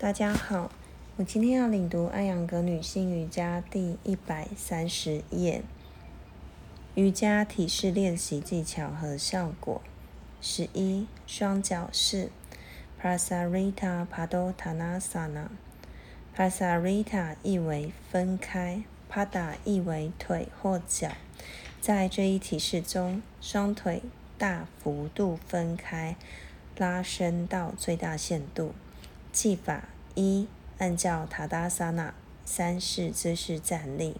大家好，我今天要领读艾扬格女性瑜伽第一百三十页，瑜伽体式练习技巧和效果。十一，双脚式，Prasarita Padotanasana。Pasarita 意为分开，Pada 意为腿或脚。在这一体式中，双腿大幅度分开，拉伸到最大限度。技法一：按照塔达萨那三式姿势站立。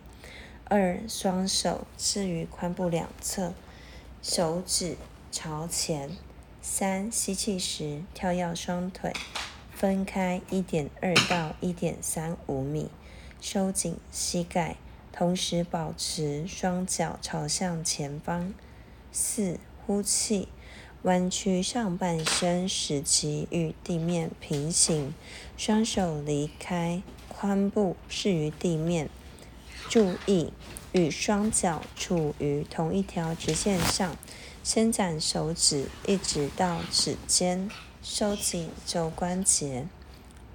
二：双手置于髋部两侧，手指朝前。三：吸气时跳跃双腿，分开一点二到一点三五米，收紧膝盖，同时保持双脚朝向前方。四：呼气。弯曲上半身，使其与地面平行，双手离开髋部，适于地面。注意与双脚处于同一条直线上，伸展手指一直到指尖，收紧肘关节。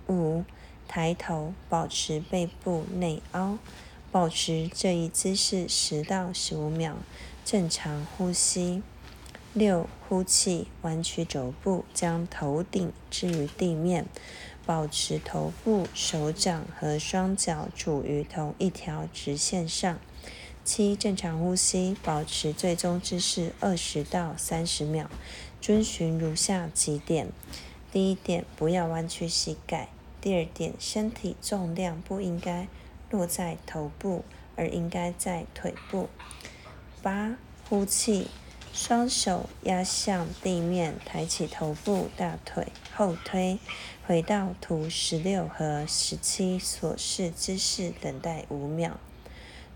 五，抬头，保持背部内凹，保持这一姿势十到十五秒，正常呼吸。六，呼气，弯曲肘部，将头顶置于地面，保持头部、手掌和双脚处于同一条直线上。七，正常呼吸，保持最终姿势二十到三十秒，遵循如下几点：第一点，不要弯曲膝盖；第二点，身体重量不应该落在头部，而应该在腿部。八，呼气。双手压向地面，抬起头部、大腿，后推，回到图十六和十七所示姿势，等待五秒。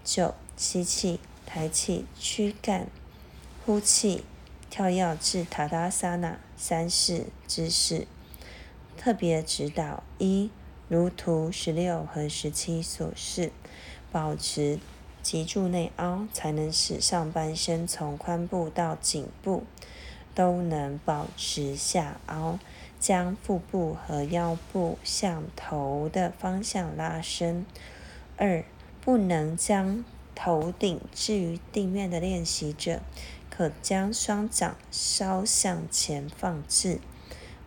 九，吸气，抬起躯干，呼气，跳跃至塔达萨那三式姿势。特别指导一，如图十六和十七所示，保持。脊柱内凹，才能使上半身从髋部到颈部都能保持下凹，将腹部和腰部向头的方向拉伸。二，不能将头顶置于地面的练习者，可将双掌稍向前放置，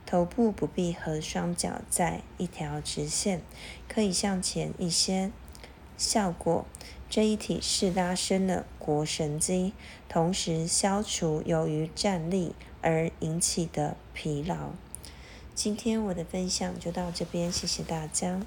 头部不必和双脚在一条直线，可以向前一些。效果。这一体式拉伸了腘绳肌，同时消除由于站立而引起的疲劳。今天我的分享就到这边，谢谢大家。